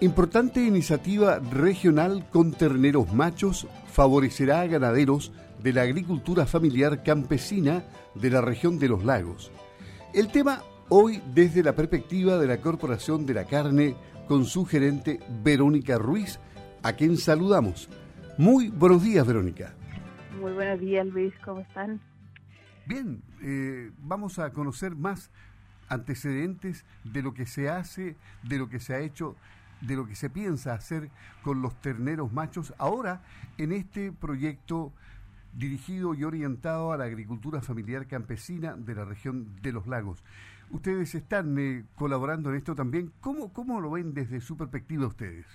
Importante iniciativa regional con terneros machos favorecerá a ganaderos de la agricultura familiar campesina de la región de los lagos. El tema hoy desde la perspectiva de la Corporación de la Carne con su gerente Verónica Ruiz, a quien saludamos. Muy buenos días, Verónica. Muy buenos días, Luis, ¿cómo están? Bien, eh, vamos a conocer más antecedentes de lo que se hace, de lo que se ha hecho de lo que se piensa hacer con los terneros machos ahora en este proyecto dirigido y orientado a la agricultura familiar campesina de la región de los lagos. Ustedes están eh, colaborando en esto también. ¿Cómo, ¿Cómo lo ven desde su perspectiva ustedes?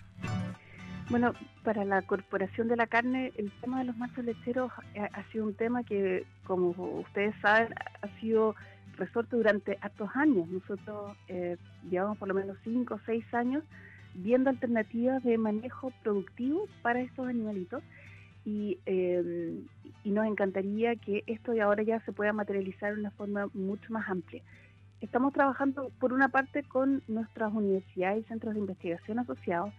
Bueno, para la Corporación de la Carne, el tema de los machos lecheros ha, sido un tema que, como ustedes saben, ha sido resuelto durante hartos años. Nosotros eh, llevamos por lo menos cinco o seis años viendo alternativas de manejo productivo para estos animalitos y, em, y nos encantaría que esto de ahora ya se pueda materializar de una forma mucho más amplia. Estamos trabajando por una parte con nuestras universidades y centros de investigación asociados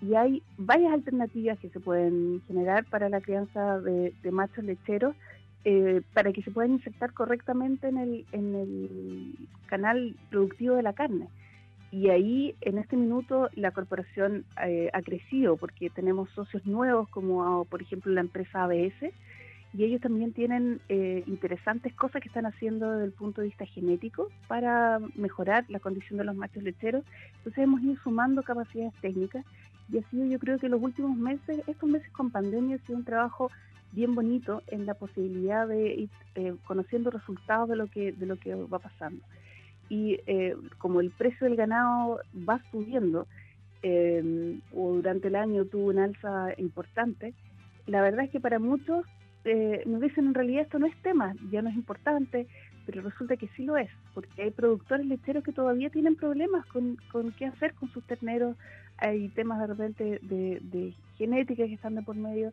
y hay varias alternativas que se pueden generar para la crianza de, machos lecheros eh, para que se puedan insertar correctamente en el, en el canal productivo de la carne. Y ahí, en este minuto, la corporación eh, ha crecido porque tenemos socios nuevos como, por ejemplo, la empresa ABS, y ellos también tienen eh, interesantes cosas que están haciendo desde el punto de vista genético para mejorar la condición de los machos lecheros. Entonces hemos ido sumando capacidades técnicas y ha sido yo creo que los últimos meses, estos meses con pandemia, ha sido un trabajo bien bonito en la posibilidad de ir eh, conociendo resultados de lo que de lo que va pasando y eh, como el precio del ganado va subiendo eh, o durante el año tuvo una alza importante, la verdad es que para muchos eh, nos dicen en realidad esto no es tema, ya no es importante, pero resulta que sí lo es, porque hay productores lecheros que todavía tienen problemas con, con qué hacer con sus terneros, hay temas de repente de, de genética que están de por medio,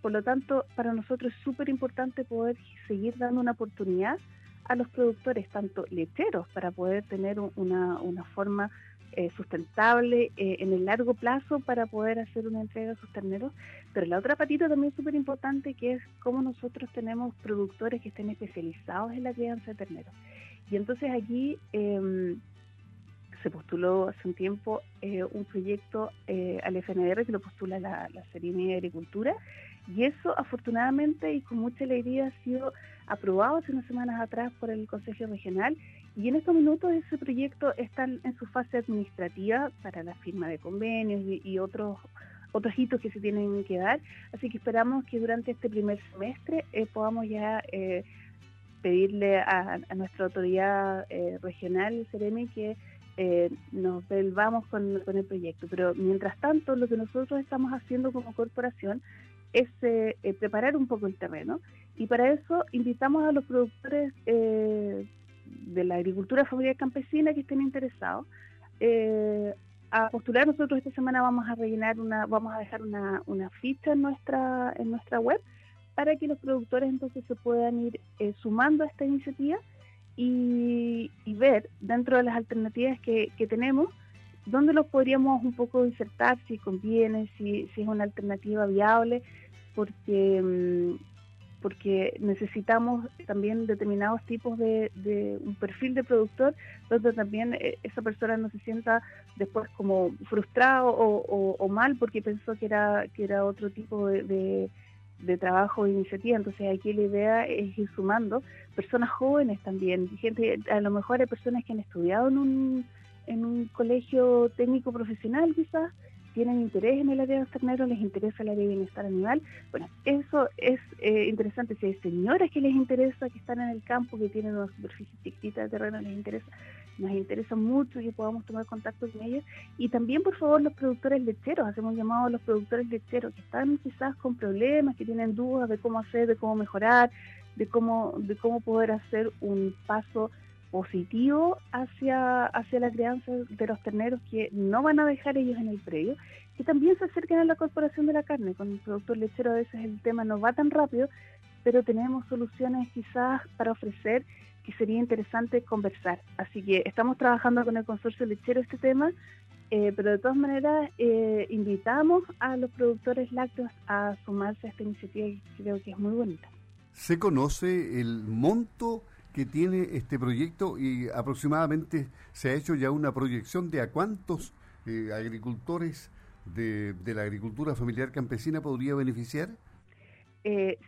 por lo tanto para nosotros es súper importante poder seguir dando una oportunidad a los productores, tanto lecheros, para poder tener una, una forma eh, sustentable eh, en el largo plazo para poder hacer una entrega a sus terneros. Pero la otra patita también súper importante, que es cómo nosotros tenemos productores que estén especializados en la crianza de terneros. Y entonces aquí em, se postuló hace un tiempo eh, un proyecto al FNR que lo postula la, la de Agricultura y eso afortunadamente y con mucha alegría ha sido aprobado hace unas semanas atrás por el Consejo Regional y en estos minutos ese proyecto está en su fase administrativa para la firma de convenios y, otros otros hitos que se tienen que dar. Así que esperamos que durante este primer semestre eh, podamos ya eh, pedirle a, nuestra autoridad eh, regional, Ceremi, que nos volvamos con, el proyecto. Pero mientras tanto, lo que nosotros estamos haciendo como corporación es eh, eh, preparar un poco el terreno y para eso invitamos a los productores eh, de la agricultura familiar campesina que estén interesados a postular. Nosotros esta semana vamos a rellenar una, vamos a dejar una, una ficha en nuestra en nuestra web para que los productores entonces se puedan ir sumando a esta iniciativa y, ver dentro de las alternativas que, que tenemos dónde los podríamos un poco insertar, si conviene, si, si es una alternativa viable, porque, mm, porque necesitamos también determinados tipos de, un perfil de productor donde también eh, esa persona no se sienta después como frustrado o, mal porque pensó que era, que era otro tipo de, de trabajo o iniciativa. Entonces aquí la idea es ir sumando personas jóvenes también, gente, a lo mejor hay personas que han estudiado en un en un colegio técnico profesional quizás, tienen interés en el área de los les interesa el área de bienestar animal. Bueno, eso es eh, interesante. Si hay señoras que les interesa, que están en el campo, que tienen una superficie chiquitita de terreno, les interesa, nos interesa mucho que podamos tomar contacto con ellos. Y también, por favor, los productores lecheros, hacemos llamado a los productores lecheros que están quizás con problemas, que tienen dudas de cómo hacer, de cómo mejorar, de cómo, de cómo poder hacer un paso positivo hacia, hacia la crianza de los terneros que no van a dejar ellos en el predio, que también se acerquen a la corporación de la carne. Con el productor lechero a veces el tema no va tan rápido, pero tenemos soluciones quizás para ofrecer que sería interesante conversar. Así que estamos trabajando con el consorcio lechero este tema Eh, pero de todas maneras, eh, invitamos a los productores lácteos a sumarse a esta iniciativa que creo que es muy bonita. ¿Se conoce el monto que tiene este proyecto y aproximadamente se ha hecho ya una proyección de a cuántos eh, agricultores de, la agricultura familiar campesina podría beneficiar?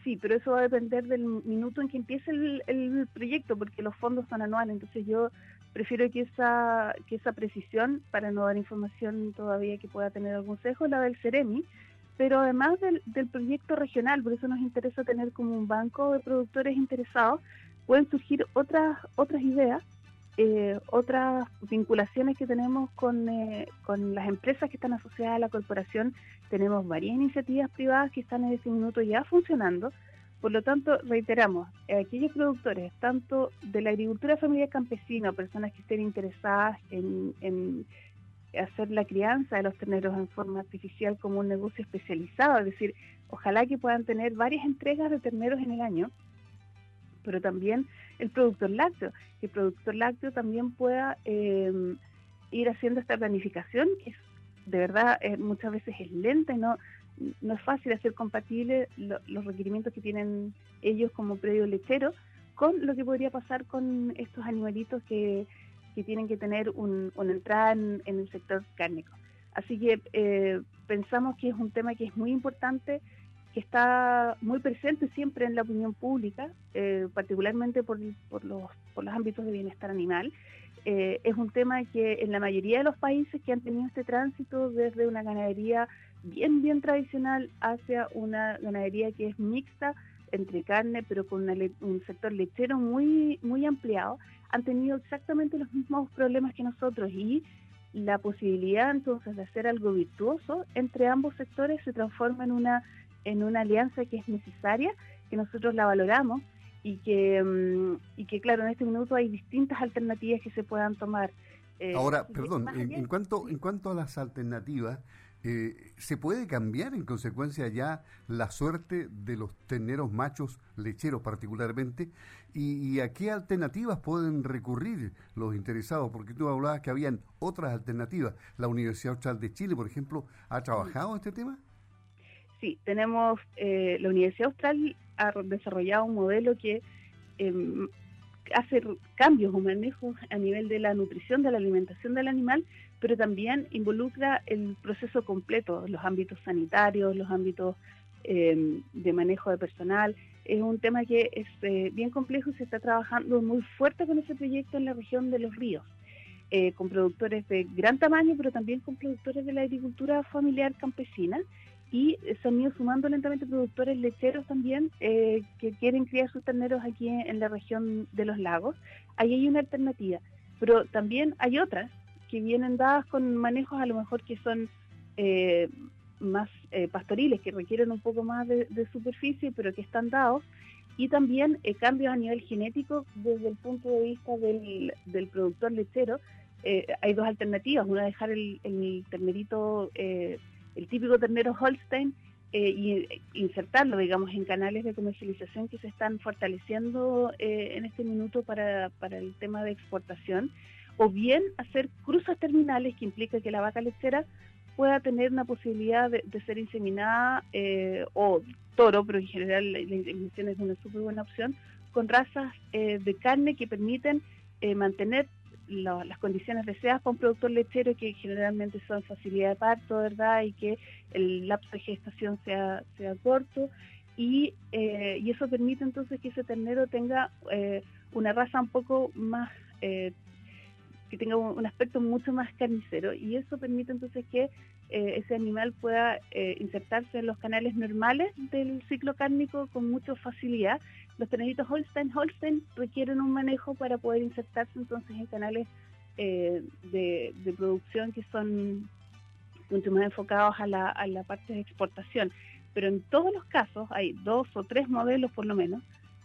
sí, pero eso va a depender del minuto en que empiece el, el, proyecto, porque los fondos son anuales. Entonces yo prefiero que esa, que esa precisión, para no dar información todavía que pueda tener algún sesgo, la del Ceremi, pero además del, del proyecto regional, por eso nos interesa tener como un banco de productores interesados, pueden surgir otras, otras ideas, eh, otras vinculaciones que tenemos con, eh, con las empresas que están asociadas a la corporación. Tenemos varias iniciativas privadas que están en este minuto ya funcionando, por lo tanto, reiteramos, aquellos productores, tanto de la agricultura familiar campesina, personas que estén interesadas en, hacer la crianza de los terneros en forma artificial como un negocio especializado, es decir, ojalá que puedan tener varias entregas de terneros en el año, pero también el productor lácteo, que el productor lácteo también pueda em, ir haciendo esta planificación, que es, de verdad eh, muchas veces es lenta y no, no es fácil hacer compatible los requerimientos que tienen ellos como predio lechero con lo que podría pasar con estos animalitos que, tienen que tener una entrada en, el sector cárnico. Así que eh, pensamos que es un tema que es muy importante, que está muy presente siempre en la opinión pública, eh, particularmente por, por, los, por los ámbitos de bienestar animal. Eh, es un tema que en la mayoría de los países que han tenido este tránsito desde una ganadería bien, bien tradicional hacia una ganadería que es mixta entre carne, pero con un sector lechero muy, muy ampliado, han tenido exactamente los mismos problemas que nosotros y la posibilidad entonces de hacer algo virtuoso entre ambos sectores se transforma en una, en una alianza que es necesaria, que nosotros la valoramos y que, mm, y que claro, en este minuto hay distintas alternativas que se puedan tomar. Eh, Ahora, perdón, en, cuanto, en cuanto a las alternativas, eh, ¿se puede cambiar en consecuencia ya la suerte de los terneros machos lecheros particularmente? ¿Y, a qué alternativas pueden recurrir los interesados? Porque tú hablabas que habían otras alternativas. ¿La Universidad Austral de Chile, por ejemplo, ha trabajado este tema? Sí, tenemos, eh, la Universidad Austral ha desarrollado un modelo que em, hace cambios o manejos a nivel de la nutrición, de la alimentación del animal, pero también involucra el proceso completo, los ámbitos sanitarios, los ámbitos em, de manejo de personal. Es un tema que es eh, bien complejo y se está trabajando muy fuerte con ese proyecto en la región de los ríos, eh, con productores de gran tamaño, pero también con productores de la agricultura familiar campesina y se han ido sumando lentamente productores lecheros también eh, que quieren criar sus terneros aquí en, la región de los lagos. Ahí hay una alternativa, pero también hay otras que vienen dadas con manejos a lo mejor que son eh, más eh, pastoriles, que requieren un poco más de, superficie, pero que están dados, y también cambios a nivel genético desde el punto de vista del, del productor lechero. hay dos alternativas, una dejar el, el ternerito el típico ternero Holstein eh, y insertarlo, digamos, en canales de comercialización que se están fortaleciendo eh, en este minuto para, para el tema de exportación, o bien hacer cruzas terminales que implica que la vaca lechera pueda tener una posibilidad de, ser inseminada eh, o toro, pero en general la, inseminación es una súper buena opción, con razas de carne que permiten mantener las condiciones deseadas para un productor lechero que generalmente son facilidad de parto, ¿verdad? Y que el lapso de gestación sea, sea corto y, eh, y eso permite entonces que ese ternero tenga eh, una raza un poco más, eh, que tenga un, aspecto mucho más carnicero y eso permite entonces que ese animal pueda insertarse en los canales normales del ciclo cárnico con mucha facilidad los terneritos Holstein Holstein requieren un manejo para poder insertarse entonces en canales eh, de, producción que son mucho más enfocados a la, la parte de exportación. Pero en todos los casos, hay dos o tres modelos por lo menos,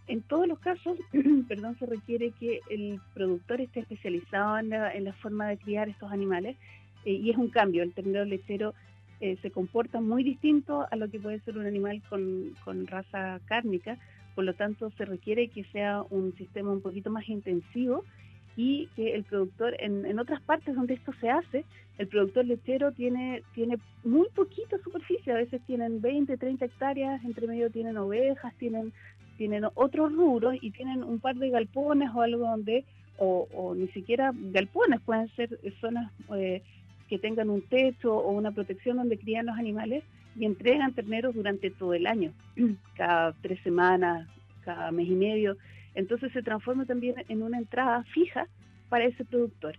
en todos los casos, perdón, se requiere que el productor esté especializado en la, forma de criar estos animales eh, y es un cambio. El ternero lechero eh, se comporta muy distinto a lo que puede ser un animal con, con raza cárnica por lo tanto se requiere que sea un sistema un poquito más intensivo y que el productor, en, en otras partes donde esto se hace, el productor lechero tiene, tiene muy poquita superficie, a veces tienen 20, 30 hectáreas, entre medio tienen ovejas, tienen, tienen otros rubros y tienen un par de galpones o algo donde, o, ni siquiera galpones, pueden ser zonas eh, que tengan un techo o una protección donde crían los animales y entregan terneros durante todo el año, cada tres semanas, cada mes y medio. Entonces se transforma también en una entrada fija para ese productor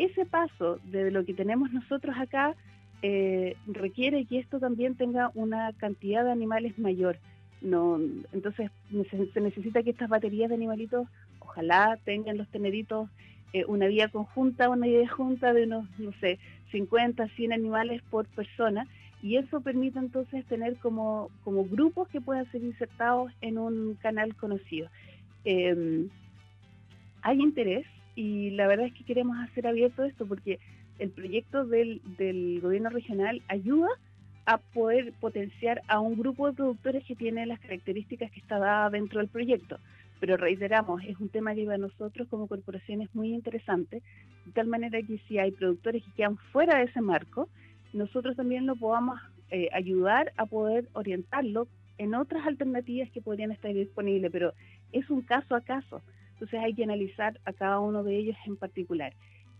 ese paso de lo que tenemos nosotros acá eh, requiere que esto también tenga una cantidad de animales mayor. No, entonces se necesita que estas baterías de animalitos ojalá tengan los teneritos eh, una vía conjunta, una vía junta de unos, no sé, 50, 100 animales por persona y eso permite entonces tener como, como grupos que puedan ser insertados en un canal conocido. Em, hay interés, y la verdad es que queremos hacer abierto esto porque el proyecto del, del gobierno regional ayuda a poder potenciar a un grupo de productores que tiene las características que está dada dentro del proyecto. Pero reiteramos, es un tema que para nosotros como corporación es muy interesante, de tal manera que si hay productores que quedan fuera de ese marco, nosotros también lo podamos eh, ayudar a poder orientarlo en otras alternativas que podrían estar disponibles, pero es un caso a caso. Entonces hay que analizar a cada uno de ellos en particular.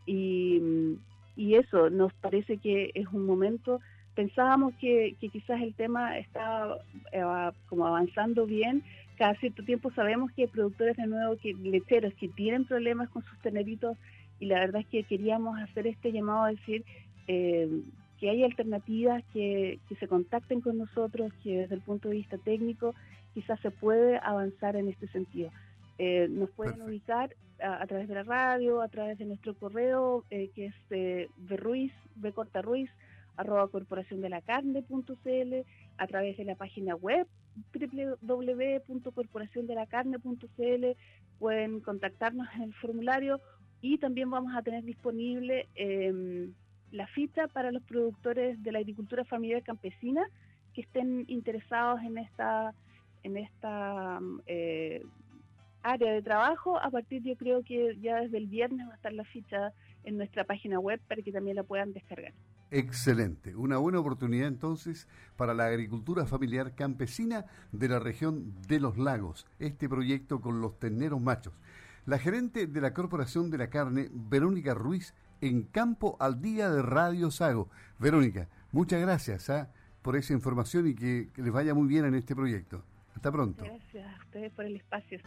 Y, eso nos parece que es un momento, pensábamos que, quizás el tema estaba eh, como avanzando bien, cada cierto tiempo sabemos que hay productores de nuevo, que lecheros que tienen problemas con sus teneritos y la verdad es que queríamos hacer este llamado a decir eh, que hay alternativas que, que se contacten con nosotros, que desde el punto de vista técnico quizás se puede avanzar en este sentido. Eh, nos pueden ubicar a, través de la radio, a través de nuestro correo, eh, que es eh, Ruiz, Ruiz, arroba corporación de la carne.cl, a través de la página web www.corporaciondelacarne.cl, pueden contactarnos en el formulario y también vamos a tener disponible em, la ficha para los productores de la agricultura familiar campesina que estén interesados en esta en esta eh, área de trabajo, a partir yo creo que ya desde el viernes va a estar la ficha en nuestra página web para que también la puedan descargar. Excelente, una buena oportunidad entonces para la agricultura familiar campesina de la región de los lagos, este proyecto con los terneros machos. La gerente de la Corporación de la Carne, Verónica Ruiz, en Campo al Día de Radio Sago. Verónica, muchas gracias ¿ah? por esa información y que les vaya muy bien en este proyecto. Hasta pronto. Gracias a ustedes por el espacio.